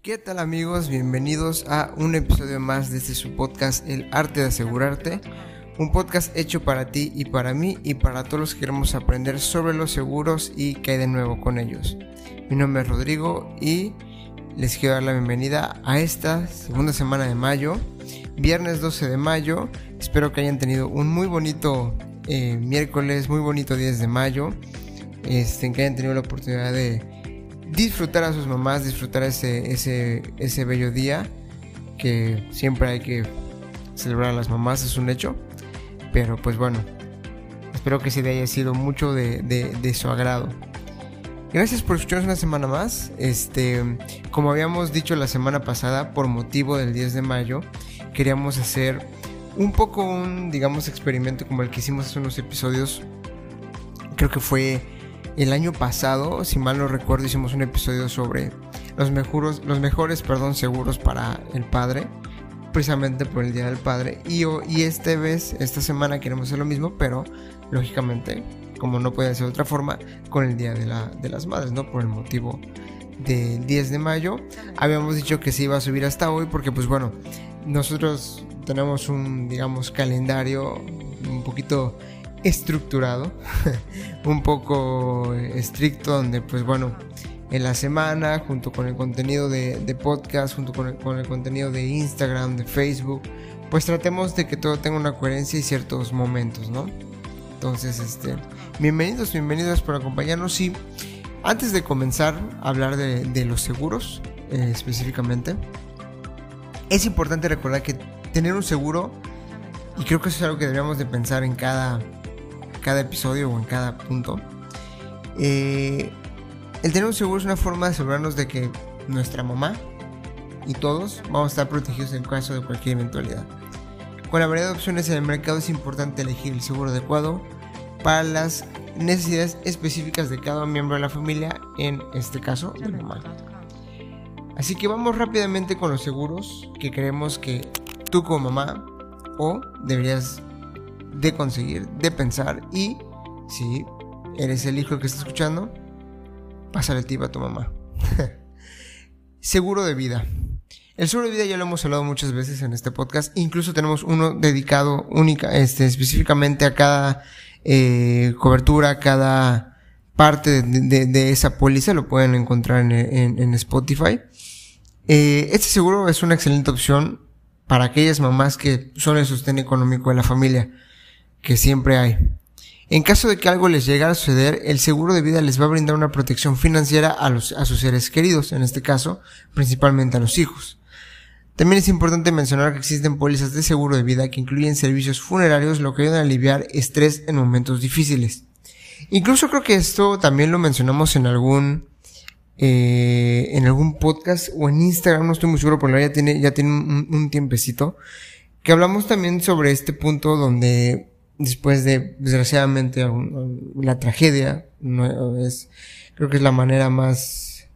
¿Qué tal amigos? Bienvenidos a un episodio más de este su podcast El arte de asegurarte. Un podcast hecho para ti y para mí y para todos los que queremos aprender sobre los seguros y qué hay de nuevo con ellos. Mi nombre es Rodrigo y les quiero dar la bienvenida a esta segunda semana de mayo, viernes 12 de mayo. Espero que hayan tenido un muy bonito eh, miércoles, muy bonito 10 de mayo. Este, que hayan tenido la oportunidad de disfrutar a sus mamás, disfrutar ese, ese, ese bello día, que siempre hay que celebrar a las mamás, es un hecho. Pero pues bueno, espero que sí haya sido mucho de, de, su agrado. Gracias por escucharnos una semana más. Este, como habíamos dicho la semana pasada, por motivo del 10 de mayo, queríamos hacer un poco un, digamos, experimento como el que hicimos hace unos episodios. Creo que fue el año pasado, si mal no recuerdo, hicimos un episodio sobre los mejores, los mejores perdón, seguros para el padre, precisamente por el Día del Padre. Y, y esta vez, esta semana queremos hacer lo mismo, pero lógicamente, como no puede ser de otra forma, con el Día de, la, de las Madres, ¿no? Por el motivo del 10 de mayo. Habíamos dicho que se iba a subir hasta hoy porque, pues bueno, nosotros tenemos un, digamos, calendario un poquito estructurado, un poco estricto, donde pues bueno, en la semana, junto con el contenido de, podcast, junto con el, contenido de Instagram, de Facebook, pues tratemos de que todo tenga una coherencia y ciertos momentos, ¿no? Entonces, este, bienvenidos, bienvenidos por acompañarnos y antes de comenzar a hablar de, los seguros eh, específicamente, es importante recordar que tener un seguro, y creo que eso es algo que deberíamos de pensar en cada cada episodio o en cada punto. Eh, el tener un seguro es una forma de asegurarnos de que nuestra mamá y todos vamos a estar protegidos en caso de cualquier eventualidad. Con la variedad de opciones en el mercado es importante elegir el seguro adecuado para las necesidades específicas de cada miembro de la familia, en este caso de mamá. Así que vamos rápidamente con los seguros que creemos que tú como mamá o deberías de conseguir, de pensar y si eres el hijo que está escuchando, pásale el tip a tu mamá. seguro de vida. El seguro de vida ya lo hemos hablado muchas veces en este podcast. Incluso tenemos uno dedicado única, este, específicamente a cada eh, cobertura, cada parte de, esa póliza. Lo pueden encontrar en, Spotify. Eh, este seguro es una excelente opción para aquellas mamás que son el sostén económico de la familia que siempre hay. En caso de que algo les llegara a suceder, el seguro de vida les va a brindar una protección financiera a, los, a sus seres queridos, en este caso, principalmente a los hijos. También es importante mencionar que existen pólizas de seguro de vida que incluyen servicios funerarios, lo que ayuda a aliviar estrés en momentos difíciles. Incluso creo que esto también lo mencionamos en algún eh, en algún podcast o en Instagram, no estoy muy seguro, pero ya tiene ya tiene un, un tiempecito que hablamos también sobre este punto donde después de, desgraciadamente, la tragedia, no es, creo que es la manera más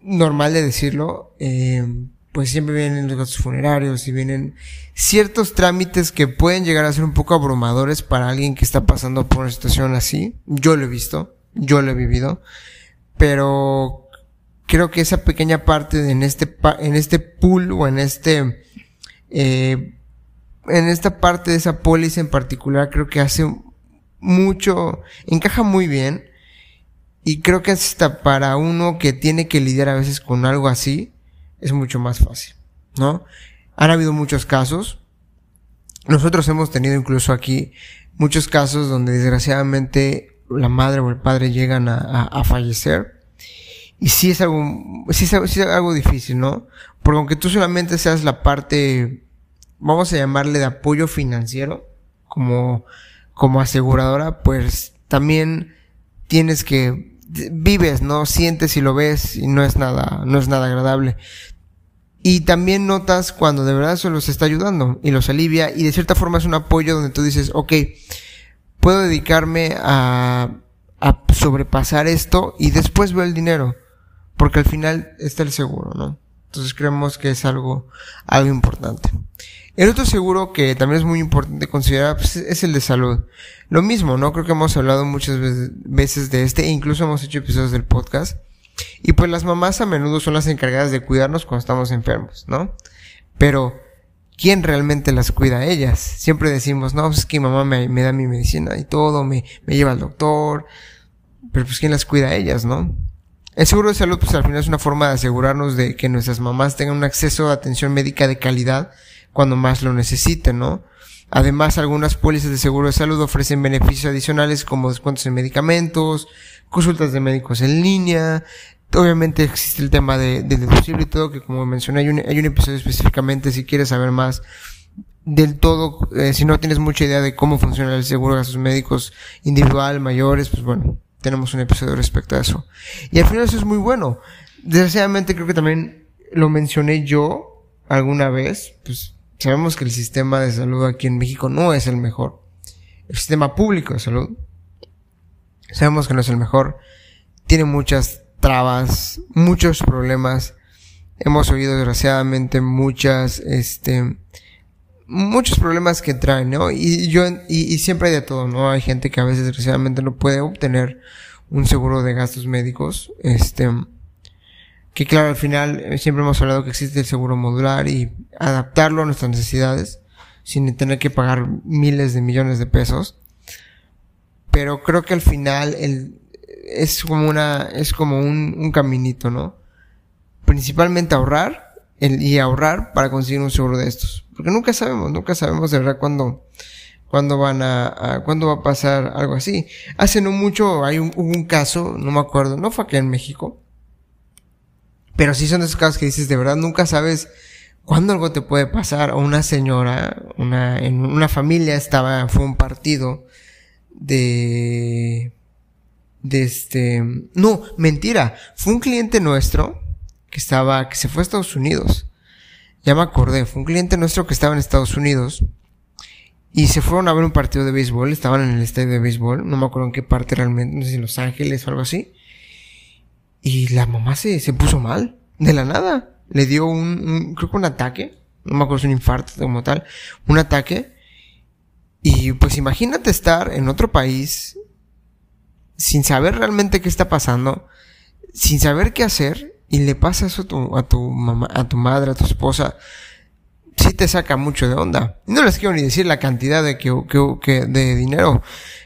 normal de decirlo, eh, pues siempre vienen los gastos funerarios y vienen ciertos trámites que pueden llegar a ser un poco abrumadores para alguien que está pasando por una situación así. Yo lo he visto, yo lo he vivido, pero creo que esa pequeña parte en este, en este pool o en este, eh, en esta parte de esa póliza en particular creo que hace mucho, encaja muy bien y creo que hasta para uno que tiene que lidiar a veces con algo así es mucho más fácil, ¿no? Han habido muchos casos. Nosotros hemos tenido incluso aquí muchos casos donde desgraciadamente la madre o el padre llegan a, fallecer. Y sí es algo, sí es algo difícil, ¿no? Porque aunque tú solamente seas la parte vamos a llamarle de apoyo financiero como, como aseguradora, pues también tienes que vives, ¿no? Sientes y lo ves y no es nada, no es nada agradable. Y también notas cuando de verdad eso los está ayudando y los alivia y de cierta forma es un apoyo donde tú dices, ok, puedo dedicarme a, a sobrepasar esto y después veo el dinero. Porque al final está el seguro, ¿no? Entonces creemos que es algo, algo importante. El otro seguro que también es muy importante considerar pues, es el de salud. Lo mismo, ¿no? Creo que hemos hablado muchas veces de este e incluso hemos hecho episodios del podcast. Y pues las mamás a menudo son las encargadas de cuidarnos cuando estamos enfermos, ¿no? Pero, ¿quién realmente las cuida a ellas? Siempre decimos, no, pues es que mi mamá me, da mi medicina y todo, me, me lleva al doctor, pero pues ¿quién las cuida a ellas, no? El seguro de salud, pues al final es una forma de asegurarnos de que nuestras mamás tengan un acceso a atención médica de calidad cuando más lo necesiten, ¿no? Además, algunas pólizas de seguro de salud ofrecen beneficios adicionales como descuentos en medicamentos, consultas de médicos en línea. Obviamente existe el tema de, deducible y todo, que como mencioné, hay un, hay un episodio específicamente si quieres saber más del todo, eh, si no tienes mucha idea de cómo funciona el seguro de gastos médicos individual, mayores, pues bueno, tenemos un episodio respecto a eso. Y al final eso es muy bueno. Desgraciadamente creo que también lo mencioné yo alguna vez, pues sabemos que el sistema de salud aquí en México no es el mejor. El sistema público de salud, sabemos que no es el mejor. Tiene muchas trabas, muchos problemas. Hemos oído desgraciadamente muchas, este, muchos problemas que traen, ¿no? Y yo, y, siempre hay de todo, ¿no? Hay gente que a veces desgraciadamente no puede obtener un seguro de gastos médicos, este, que claro, al final eh, siempre hemos hablado que existe el seguro modular y adaptarlo a nuestras necesidades sin tener que pagar miles de millones de pesos. Pero creo que al final el, es como una, es como un, un caminito, ¿no? Principalmente ahorrar y ahorrar para conseguir un seguro de estos. Porque nunca sabemos, nunca sabemos de verdad cuándo, cuándo van a, a cuándo va a pasar algo así. Hace no mucho hay un, hubo un caso, no me acuerdo, no fue aquí en México, pero sí son esos casos que dices, de verdad nunca sabes cuándo algo te puede pasar. O una señora, una, en una familia estaba, fue un partido de, de este, no, mentira, fue un cliente nuestro que estaba, que se fue a Estados Unidos. Ya me acordé, fue un cliente nuestro que estaba en Estados Unidos. Y se fueron a ver un partido de béisbol, estaban en el estadio de béisbol, no me acuerdo en qué parte realmente, no sé si en Los Ángeles o algo así. Y la mamá se, se puso mal, de la nada. Le dio un, creo que un ataque, no me acuerdo si un infarto como tal, un ataque. Y pues imagínate estar en otro país sin saber realmente qué está pasando, sin saber qué hacer, y le pasa eso a tu, a tu mamá, a tu madre, a tu esposa, sí te saca mucho de onda. No les quiero ni decir la cantidad de que, de dinero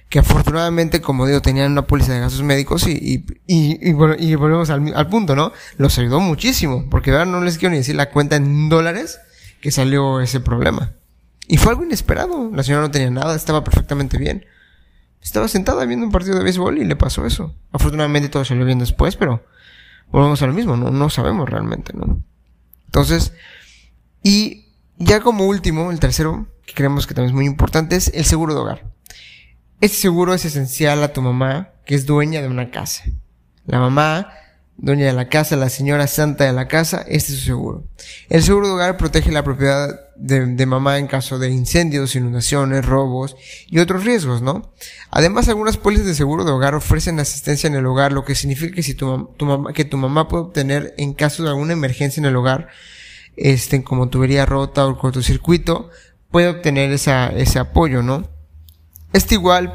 que afortunadamente, como digo, tenían una póliza de gastos médicos y, y, y, volvemos al, al, punto, ¿no? Los ayudó muchísimo, porque ahora no les quiero ni decir la cuenta en dólares que salió ese problema. Y fue algo inesperado, la señora no tenía nada, estaba perfectamente bien. Estaba sentada viendo un partido de béisbol y le pasó eso. Afortunadamente todo salió bien después, pero volvemos a lo mismo, no, no sabemos realmente, ¿no? Entonces, y ya como último, el tercero, que creemos que también es muy importante, es el seguro de hogar. Este seguro es esencial a tu mamá, que es dueña de una casa. La mamá, dueña de la casa, la señora santa de la casa, este es su seguro. El seguro de hogar protege la propiedad de, mamá en caso de incendios, inundaciones, robos y otros riesgos, ¿no? Además, algunas pólizas de seguro de hogar ofrecen asistencia en el hogar, lo que significa que si tu, mamá, tu mamá puede obtener en caso de alguna emergencia en el hogar, este, como tubería rota o cortocircuito, puede obtener esa, ese apoyo, ¿no? Este igual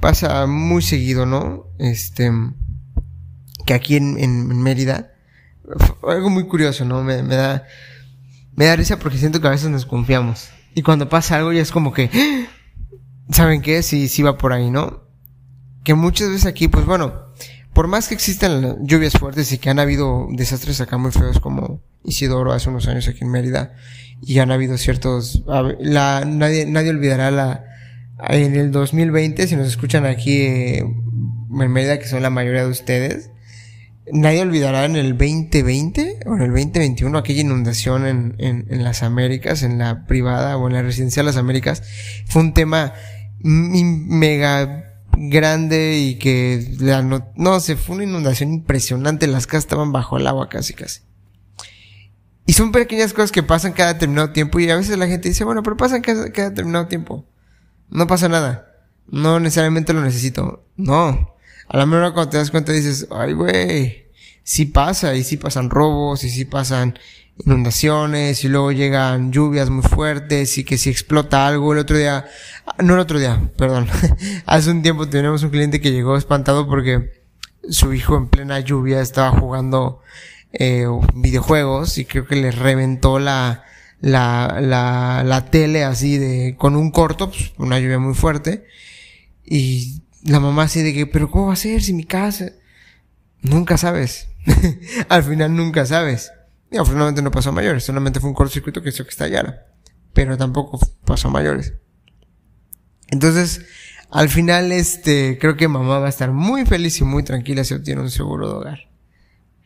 pasa muy seguido, ¿no? Este, que aquí en, en, Mérida, algo muy curioso, ¿no? Me, me, da, me da risa porque siento que a veces nos confiamos. Y cuando pasa algo ya es como que, ¿saben qué? Sí, sí va por ahí, ¿no? Que muchas veces aquí, pues bueno, por más que existan lluvias fuertes y que han habido desastres acá muy feos como Isidoro hace unos años aquí en Mérida, y han habido ciertos, la, nadie, nadie olvidará la, en el 2020, si nos escuchan aquí eh, en Mérida, que son la mayoría de ustedes, nadie olvidará en el 2020 o en el 2021 aquella inundación en, en, en las Américas, en la privada o en la residencia de las Américas. Fue un tema mega grande y que la no, no se fue una inundación impresionante, las casas estaban bajo el agua casi casi. Y son pequeñas cosas que pasan cada determinado tiempo y a veces la gente dice, bueno, pero pasan cada, cada determinado tiempo no pasa nada. No necesariamente lo necesito. No. A la menor cuando te das cuenta dices, ay güey, sí pasa, y sí pasan robos, y sí pasan inundaciones, y luego llegan lluvias muy fuertes, y que si explota algo, el otro día, no el otro día, perdón, hace un tiempo tenemos un cliente que llegó espantado porque su hijo en plena lluvia estaba jugando eh, videojuegos y creo que le reventó la, la, la, la tele así de, con un corto, pues, una lluvia muy fuerte. Y la mamá así de que, pero ¿cómo va a ser si mi casa? Nunca sabes. Al final nunca sabes. Y afortunadamente no pasó a mayores, solamente fue un cortocircuito que hizo que estallara. Pero tampoco pasó a mayores. Entonces, al final, este, creo que mamá va a estar muy feliz y muy tranquila si obtiene un seguro de hogar.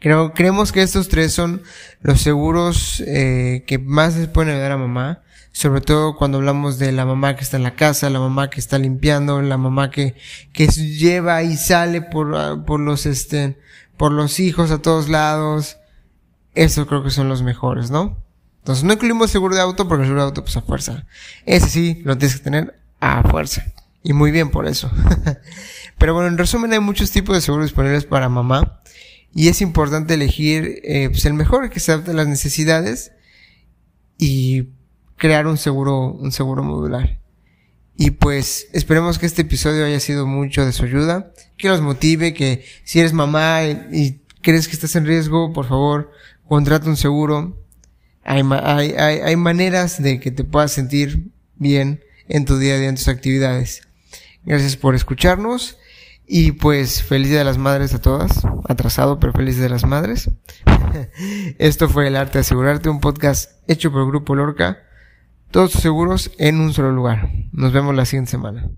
Creo, creemos que estos tres son los seguros eh, que más les pueden ayudar a mamá, sobre todo cuando hablamos de la mamá que está en la casa, la mamá que está limpiando, la mamá que, que lleva y sale por, ah, por los, este, por los hijos a todos lados. Esos creo que son los mejores, ¿no? Entonces no incluimos seguro de auto porque el seguro de auto pues a fuerza. Ese sí lo tienes que tener a fuerza. Y muy bien por eso. Pero bueno, en resumen hay muchos tipos de seguros disponibles para mamá y es importante elegir eh, pues el mejor que se adapte a las necesidades y crear un seguro, un seguro modular. Y pues esperemos que este episodio haya sido mucho de su ayuda, que los motive, que si eres mamá y, crees que estás en riesgo, por favor, contrata un seguro. Hay, hay, hay, hay maneras de que te puedas sentir bien en tu día a día, en tus actividades. Gracias por escucharnos y pues feliz Día de las Madres a todas. Atrasado, pero feliz de las Madres. Esto fue El Arte de Asegurarte, un podcast hecho por el Grupo Lorca. Todos seguros en un solo lugar. Nos vemos la siguiente semana.